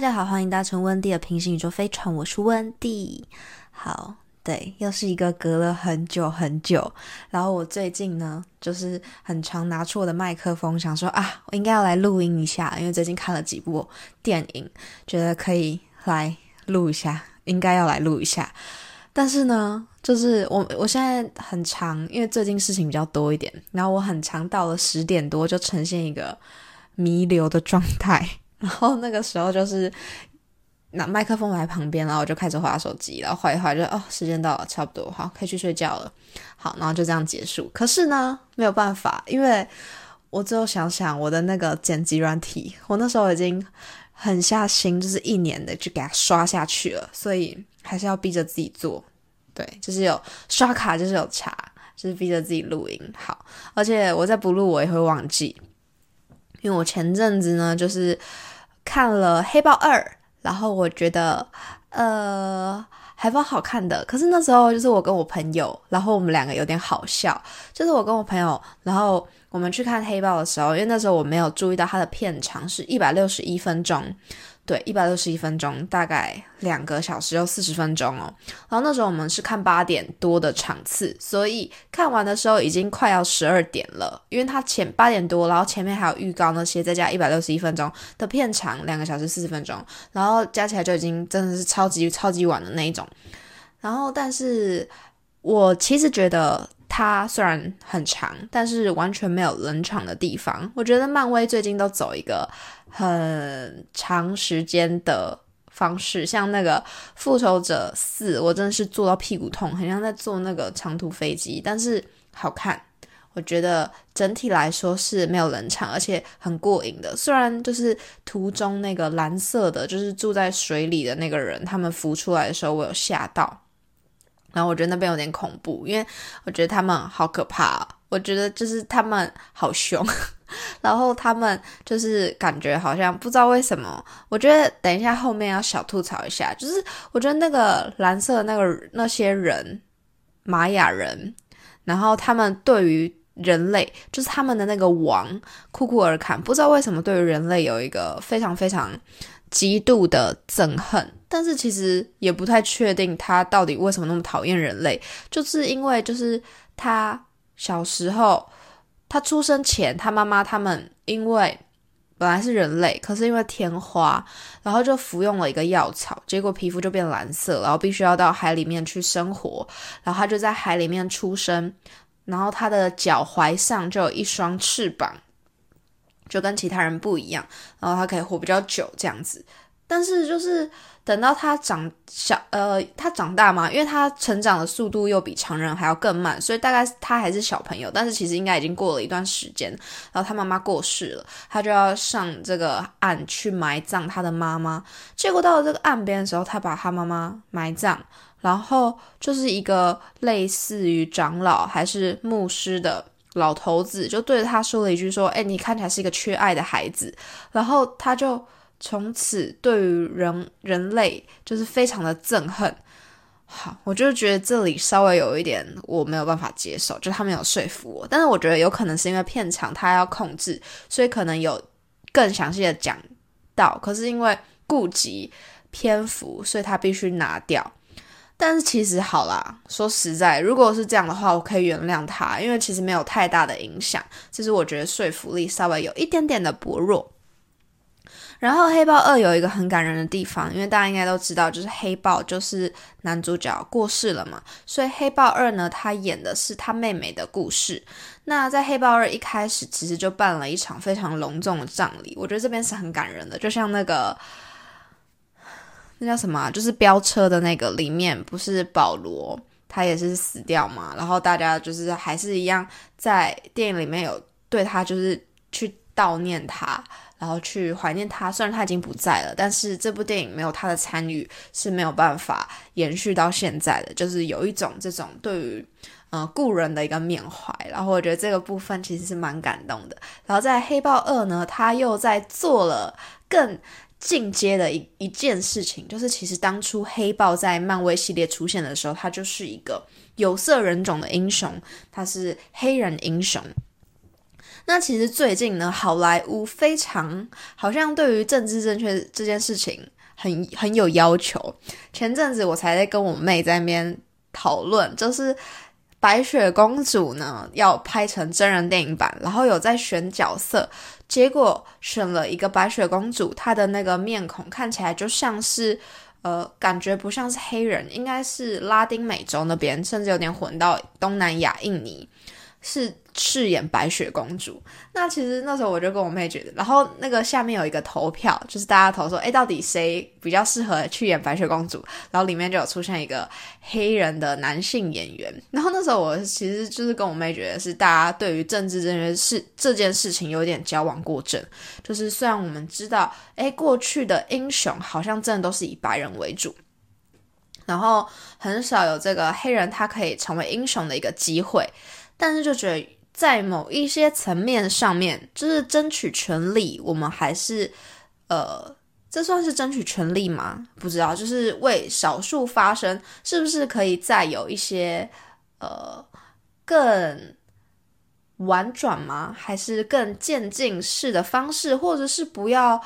大家好，欢迎搭乘温蒂的平行宇宙飞船，我是温蒂。好，对，又是一个隔了很久很久，然后我最近呢，就是很常拿出我的麦克风，想说啊，我应该要来录音一下，因为最近看了几部电影，觉得可以来录一下，应该要来录一下。但是呢，就是我我现在很长，因为最近事情比较多一点，然后我很长到了十点多就呈现一个弥留的状态。然后那个时候就是拿麦克风来旁边，然后我就开始划手机，然后划一划就哦，时间到了，差不多好，可以去睡觉了。好，然后就这样结束。可是呢，没有办法，因为我最后想想我的那个剪辑软体，我那时候已经很下心，就是一年的就给它刷下去了，所以还是要逼着自己做。对，就是有刷卡，就是有查，就是逼着自己录音。好，而且我在不录，我也会忘记。因为我前阵子呢，就是看了《黑豹二》，然后我觉得呃还蛮好看的。可是那时候就是我跟我朋友，然后我们两个有点好笑，就是我跟我朋友，然后我们去看《黑豹》的时候，因为那时候我没有注意到它的片长是一百六十一分钟。对，一百六十一分钟，大概两个小时又四十分钟哦。然后那时候我们是看八点多的场次，所以看完的时候已经快要十二点了。因为它前八点多，然后前面还有预告那些，再加一百六十一分钟的片长，两个小时四十分钟，然后加起来就已经真的是超级超级晚的那一种。然后，但是我其实觉得。它虽然很长，但是完全没有冷场的地方。我觉得漫威最近都走一个很长时间的方式，像那个复仇者四，我真的是坐到屁股痛，很像在坐那个长途飞机，但是好看。我觉得整体来说是没有冷场，而且很过瘾的。虽然就是途中那个蓝色的，就是住在水里的那个人，他们浮出来的时候，我有吓到。然后我觉得那边有点恐怖，因为我觉得他们好可怕。我觉得就是他们好凶，然后他们就是感觉好像不知道为什么。我觉得等一下后面要小吐槽一下，就是我觉得那个蓝色的那个那些人，玛雅人，然后他们对于人类，就是他们的那个王库库尔坎，不知道为什么对于人类有一个非常非常。极度的憎恨，但是其实也不太确定他到底为什么那么讨厌人类，就是因为就是他小时候，他出生前，他妈妈他们因为本来是人类，可是因为天花，然后就服用了一个药草，结果皮肤就变蓝色，然后必须要到海里面去生活，然后他就在海里面出生，然后他的脚踝上就有一双翅膀。就跟其他人不一样，然后他可以活比较久这样子，但是就是等到他长小，呃，他长大嘛，因为他成长的速度又比常人还要更慢，所以大概他还是小朋友，但是其实应该已经过了一段时间，然后他妈妈过世了，他就要上这个岸去埋葬他的妈妈，结果到了这个岸边的时候，他把他妈妈埋葬，然后就是一个类似于长老还是牧师的。老头子就对着他说了一句：“说，哎，你看起来是一个缺爱的孩子。”然后他就从此对于人人类就是非常的憎恨。好，我就觉得这里稍微有一点我没有办法接受，就他没有说服我。但是我觉得有可能是因为片场他要控制，所以可能有更详细的讲到，可是因为顾及篇幅，所以他必须拿掉。但是其实好啦，说实在，如果是这样的话，我可以原谅他，因为其实没有太大的影响。就是我觉得说服力稍微有一点点的薄弱。然后《黑豹二》有一个很感人的地方，因为大家应该都知道，就是黑豹就是男主角过世了嘛，所以《黑豹二》呢，他演的是他妹妹的故事。那在《黑豹二》一开始，其实就办了一场非常隆重的葬礼，我觉得这边是很感人的，就像那个。那叫什么？就是飙车的那个里面，不是保罗他也是死掉嘛？然后大家就是还是一样，在电影里面有对他就是去悼念他，然后去怀念他。虽然他已经不在了，但是这部电影没有他的参与是没有办法延续到现在的。就是有一种这种对于嗯故人的一个缅怀。然后我觉得这个部分其实是蛮感动的。然后在《黑豹二》呢，他又在做了更。进阶的一一件事情，就是其实当初黑豹在漫威系列出现的时候，他就是一个有色人种的英雄，他是黑人英雄。那其实最近呢，好莱坞非常好像对于政治正确这件事情很很有要求。前阵子我才在跟我妹在那边讨论，就是白雪公主呢要拍成真人电影版，然后有在选角色，结果选了一个白雪公主，她的那个面孔看起来就像是。呃，感觉不像是黑人，应该是拉丁美洲那边，甚至有点混到东南亚、印尼。是饰演白雪公主。那其实那时候我就跟我妹觉得，然后那个下面有一个投票，就是大家投说，哎，到底谁比较适合去演白雪公主？然后里面就有出现一个黑人的男性演员。然后那时候我其实就是跟我妹觉得，是大家对于政治这件事这件事情有点矫枉过正。就是虽然我们知道，哎，过去的英雄好像真的都是以白人为主，然后很少有这个黑人他可以成为英雄的一个机会。但是就觉得在某一些层面上面，就是争取权利，我们还是呃，这算是争取权利吗？不知道，就是为少数发声，是不是可以再有一些呃更婉转吗？还是更渐进式的方式，或者是不要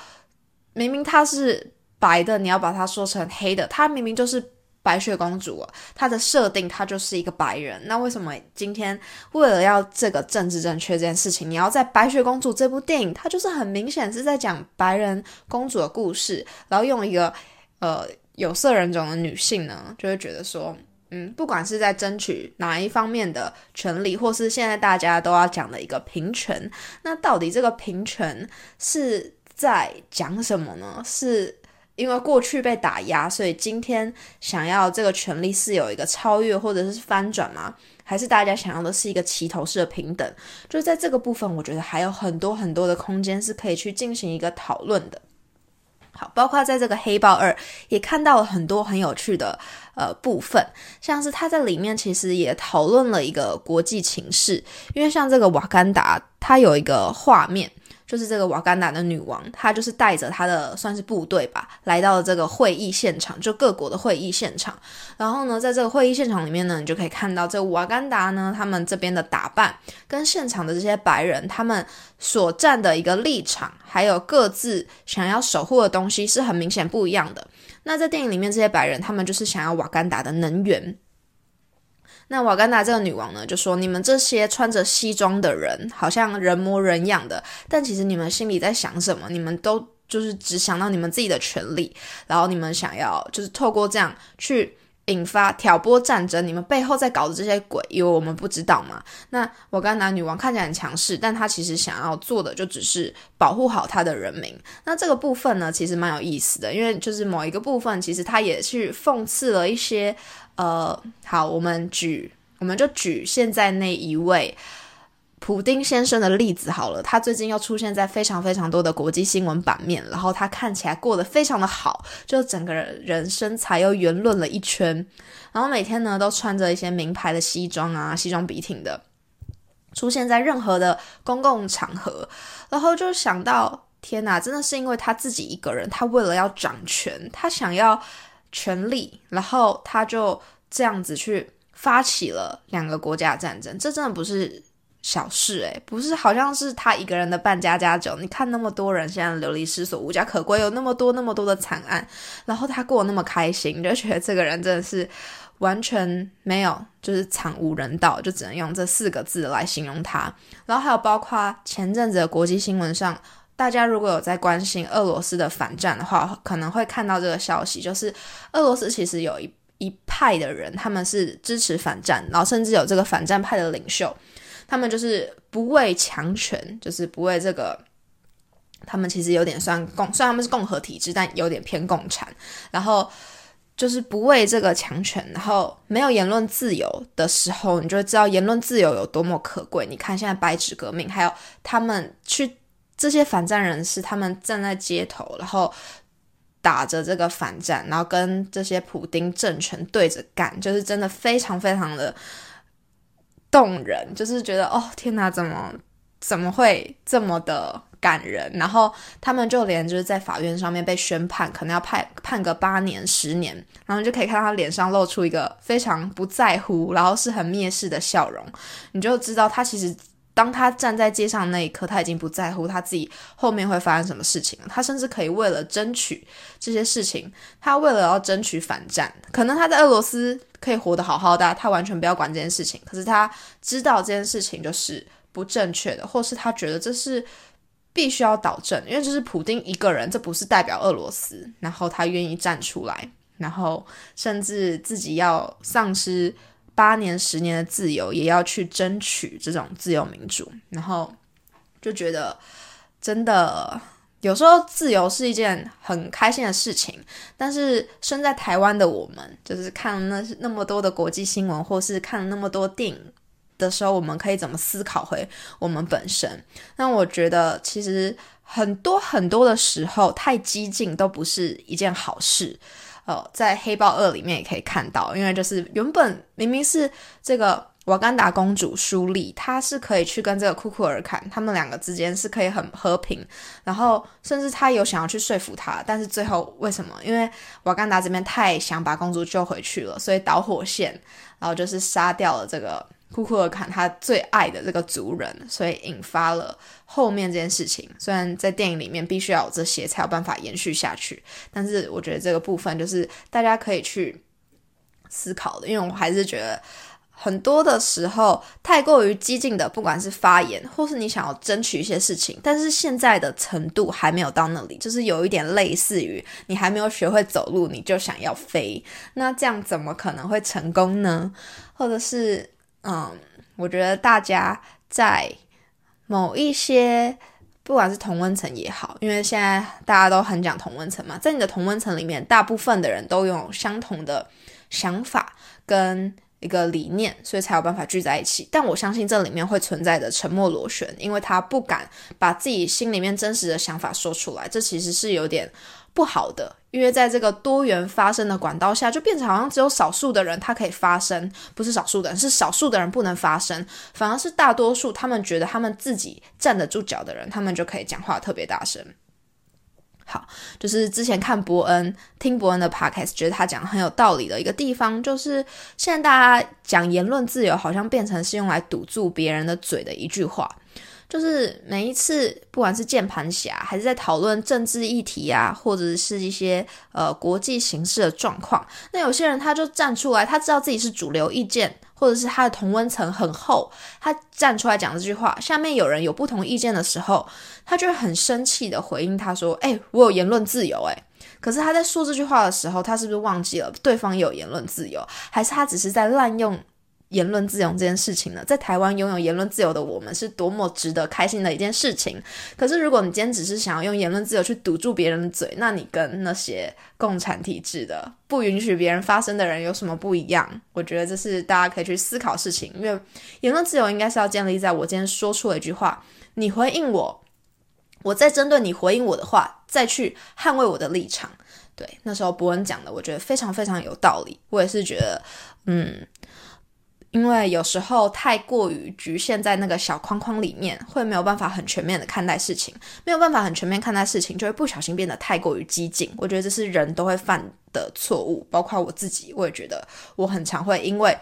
明明他是白的，你要把它说成黑的，他明明就是。白雪公主，她的设定她就是一个白人，那为什么今天为了要这个政治正确这件事情，你要在白雪公主这部电影，它就是很明显是在讲白人公主的故事，然后用一个呃有色人种的女性呢，就会觉得说，嗯，不管是在争取哪一方面的权利，或是现在大家都要讲的一个平权，那到底这个平权是在讲什么呢？是？因为过去被打压，所以今天想要这个权利是有一个超越或者是翻转吗？还是大家想要的是一个齐头式的平等？就是在这个部分，我觉得还有很多很多的空间是可以去进行一个讨论的。好，包括在这个黑豹二也看到了很多很有趣的呃部分，像是他在里面其实也讨论了一个国际情势，因为像这个瓦干达，它有一个画面。就是这个瓦干达的女王，她就是带着她的算是部队吧，来到了这个会议现场，就各国的会议现场。然后呢，在这个会议现场里面呢，你就可以看到这瓦干达呢，他们这边的打扮跟现场的这些白人，他们所站的一个立场，还有各自想要守护的东西是很明显不一样的。那在电影里面，这些白人他们就是想要瓦干达的能源。那瓦干达这个女王呢，就说：“你们这些穿着西装的人，好像人模人样的，但其实你们心里在想什么？你们都就是只想到你们自己的权利，然后你们想要就是透过这样去引发挑拨战争。你们背后在搞的这些鬼，因为我们不知道嘛。那瓦干达女王看起来很强势，但她其实想要做的就只是保护好她的人民。那这个部分呢，其实蛮有意思的，因为就是某一个部分，其实她也去讽刺了一些。”呃，好，我们举，我们就举现在那一位普丁先生的例子好了。他最近又出现在非常非常多的国际新闻版面，然后他看起来过得非常的好，就整个人身材又圆润了一圈，然后每天呢都穿着一些名牌的西装啊，西装笔挺的，出现在任何的公共场合，然后就想到，天哪，真的是因为他自己一个人，他为了要掌权，他想要。权力，然后他就这样子去发起了两个国家战争，这真的不是小事诶，不是好像是他一个人的半家家酒。你看那么多人现在流离失所、无家可归，有那么多那么多的惨案，然后他过那么开心，就觉得这个人真的是完全没有，就是惨无人道，就只能用这四个字来形容他。然后还有包括前阵子的国际新闻上。大家如果有在关心俄罗斯的反战的话，可能会看到这个消息，就是俄罗斯其实有一一派的人，他们是支持反战，然后甚至有这个反战派的领袖，他们就是不畏强权，就是不畏这个，他们其实有点算共，虽然他们是共和体制，但有点偏共产，然后就是不畏这个强权，然后没有言论自由的时候，你就知道言论自由有多么可贵。你看现在白纸革命，还有他们去。这些反战人士，他们站在街头，然后打着这个反战，然后跟这些普丁政权对着干，就是真的非常非常的动人，就是觉得哦天哪，怎么怎么会这么的感人？然后他们就连就是在法院上面被宣判，可能要判判个八年、十年，然后就可以看到他脸上露出一个非常不在乎，然后是很蔑视的笑容，你就知道他其实。当他站在街上那一刻，他已经不在乎他自己后面会发生什么事情了。他甚至可以为了争取这些事情，他为了要争取反战，可能他在俄罗斯可以活得好好的，他完全不要管这件事情。可是他知道这件事情就是不正确的，或是他觉得这是必须要导正，因为这是普丁一个人，这不是代表俄罗斯。然后他愿意站出来，然后甚至自己要丧失。八年、十年的自由，也要去争取这种自由民主，然后就觉得真的有时候自由是一件很开心的事情。但是身在台湾的我们，就是看那那么多的国际新闻，或是看了那么多电影的时候，我们可以怎么思考回我们本身？那我觉得其实很多很多的时候，太激进都不是一件好事。呃，在《黑豹二》里面也可以看到，因为就是原本明明是这个瓦干达公主舒丽，她是可以去跟这个库库尔坎，他们两个之间是可以很和平，然后甚至他有想要去说服他，但是最后为什么？因为瓦干达这边太想把公主救回去了，所以导火线，然后就是杀掉了这个。库库尔坎他最爱的这个族人，所以引发了后面这件事情。虽然在电影里面必须要有这些才有办法延续下去，但是我觉得这个部分就是大家可以去思考的。因为我还是觉得很多的时候太过于激进的，不管是发言或是你想要争取一些事情，但是现在的程度还没有到那里，就是有一点类似于你还没有学会走路你就想要飞，那这样怎么可能会成功呢？或者是？嗯，我觉得大家在某一些，不管是同温层也好，因为现在大家都很讲同温层嘛，在你的同温层里面，大部分的人都有相同的想法跟一个理念，所以才有办法聚在一起。但我相信这里面会存在的沉默螺旋，因为他不敢把自己心里面真实的想法说出来，这其实是有点。不好的，因为在这个多元发声的管道下，就变成好像只有少数的人他可以发声，不是少数的人，是少数的人不能发声，反而是大多数他们觉得他们自己站得住脚的人，他们就可以讲话特别大声。好，就是之前看伯恩听伯恩的 podcast，觉得他讲很有道理的一个地方，就是现在大家讲言论自由，好像变成是用来堵住别人的嘴的一句话。就是每一次，不管是键盘侠，还是在讨论政治议题啊，或者是一些呃国际形势的状况，那有些人他就站出来，他知道自己是主流意见，或者是他的同温层很厚，他站出来讲这句话，下面有人有不同意见的时候，他就会很生气的回应他说：“哎，我有言论自由。”哎，可是他在说这句话的时候，他是不是忘记了对方有言论自由，还是他只是在滥用？言论自由这件事情呢，在台湾拥有言论自由的我们是多么值得开心的一件事情。可是，如果你今天只是想要用言论自由去堵住别人的嘴，那你跟那些共产体制的不允许别人发声的人有什么不一样？我觉得这是大家可以去思考事情。因为言论自由应该是要建立在我今天说出了一句话，你回应我，我再针对你回应我的话，再去捍卫我的立场。对，那时候伯恩讲的，我觉得非常非常有道理。我也是觉得，嗯。因为有时候太过于局限在那个小框框里面，会没有办法很全面的看待事情，没有办法很全面看待事情，就会不小心变得太过于激进。我觉得这是人都会犯的错误，包括我自己，我也觉得我很常会因为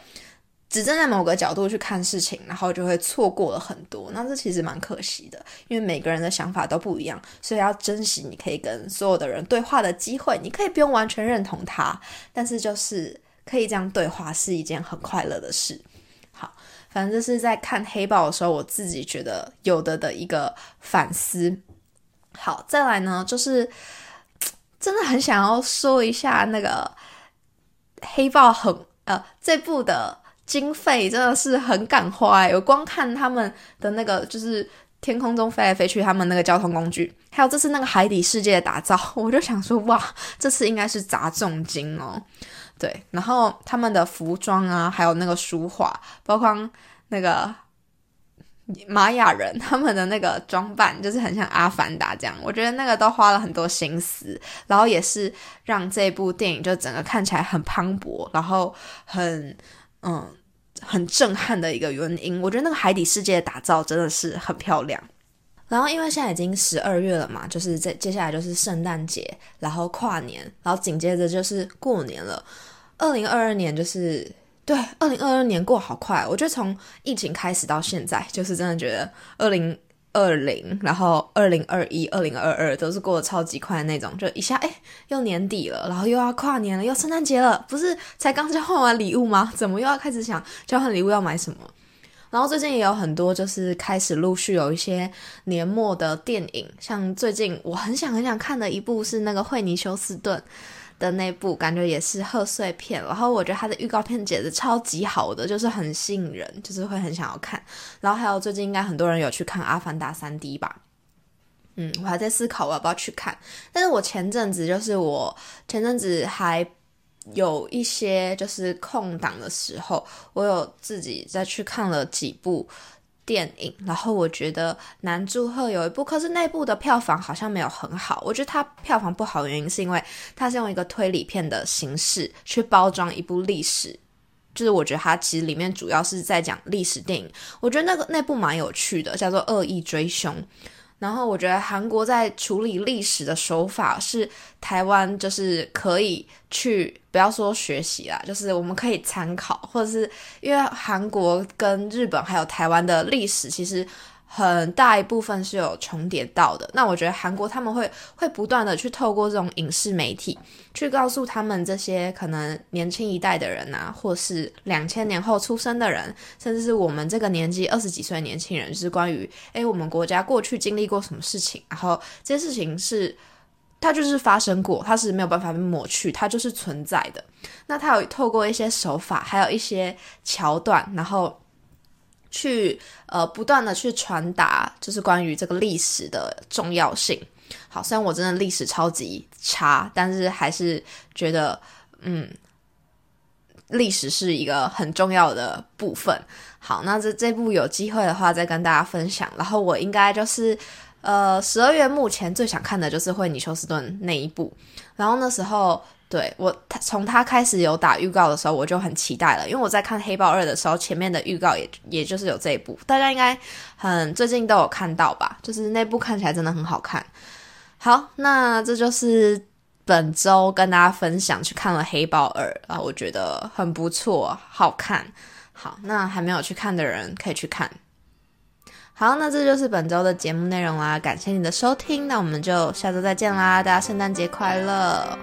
只站在某个角度去看事情，然后就会错过了很多。那这其实蛮可惜的，因为每个人的想法都不一样，所以要珍惜你可以跟所有的人对话的机会。你可以不用完全认同他，但是就是。可以这样对话是一件很快乐的事。好，反正就是在看黑豹的时候，我自己觉得有的的一个反思。好，再来呢，就是真的很想要说一下那个黑豹很呃这部的经费真的是很敢花，我光看他们的那个就是天空中飞来飞去，他们那个交通工具，还有这次那个海底世界的打造，我就想说哇，这次应该是砸重金哦。对，然后他们的服装啊，还有那个书画，包括那个玛雅人 他们的那个装扮，就是很像阿凡达这样。我觉得那个都花了很多心思，然后也是让这部电影就整个看起来很磅礴，然后很嗯很震撼的一个原因。我觉得那个海底世界的打造真的是很漂亮。然后因为现在已经十二月了嘛，就是在接下来就是圣诞节，然后跨年，然后紧接着就是过年了。二零二二年就是对，二零二二年过好快，我觉得从疫情开始到现在，就是真的觉得二零二零，然后二零二一、二零二二都是过得超级快的那种，就一下哎，又年底了，然后又要跨年了，又圣诞节了，不是才刚交换完礼物吗？怎么又要开始想交换礼物要买什么？然后最近也有很多，就是开始陆续有一些年末的电影，像最近我很想很想看的一部是那个惠尼休斯顿。的那部感觉也是贺岁片，然后我觉得它的预告片剪的超级好的，就是很吸引人，就是会很想要看。然后还有最近应该很多人有去看《阿凡达》三 D 吧？嗯，我还在思考我要不要去看。但是我前阵子就是我前阵子还有一些就是空档的时候，我有自己再去看了几部。电影，然后我觉得南祝贺有一部，可是那部的票房好像没有很好。我觉得它票房不好的原因是因为它是用一个推理片的形式去包装一部历史，就是我觉得它其实里面主要是在讲历史电影。我觉得那个那部蛮有趣的，叫做《恶意追凶》。然后我觉得韩国在处理历史的手法是台湾就是可以去不要说学习啦，就是我们可以参考，或者是因为韩国跟日本还有台湾的历史其实。很大一部分是有重叠到的。那我觉得韩国他们会会不断的去透过这种影视媒体，去告诉他们这些可能年轻一代的人啊，或是两千年后出生的人，甚至是我们这个年纪二十几岁年轻人，是关于诶我们国家过去经历过什么事情，然后这些事情是它就是发生过，它是没有办法被抹去，它就是存在的。那它有透过一些手法，还有一些桥段，然后。去呃不断的去传达，就是关于这个历史的重要性。好，虽然我真的历史超级差，但是还是觉得嗯，历史是一个很重要的部分。好，那这这部有机会的话再跟大家分享。然后我应该就是呃十二月目前最想看的就是惠尼休斯顿那一部。然后那时候。对我，他从他开始有打预告的时候，我就很期待了，因为我在看《黑豹二》的时候，前面的预告也也就是有这一部，大家应该很最近都有看到吧？就是那部看起来真的很好看。好，那这就是本周跟大家分享去看了《黑豹二》啊，我觉得很不错，好看。好，那还没有去看的人可以去看。好，那这就是本周的节目内容啦，感谢你的收听，那我们就下周再见啦，大家圣诞节快乐！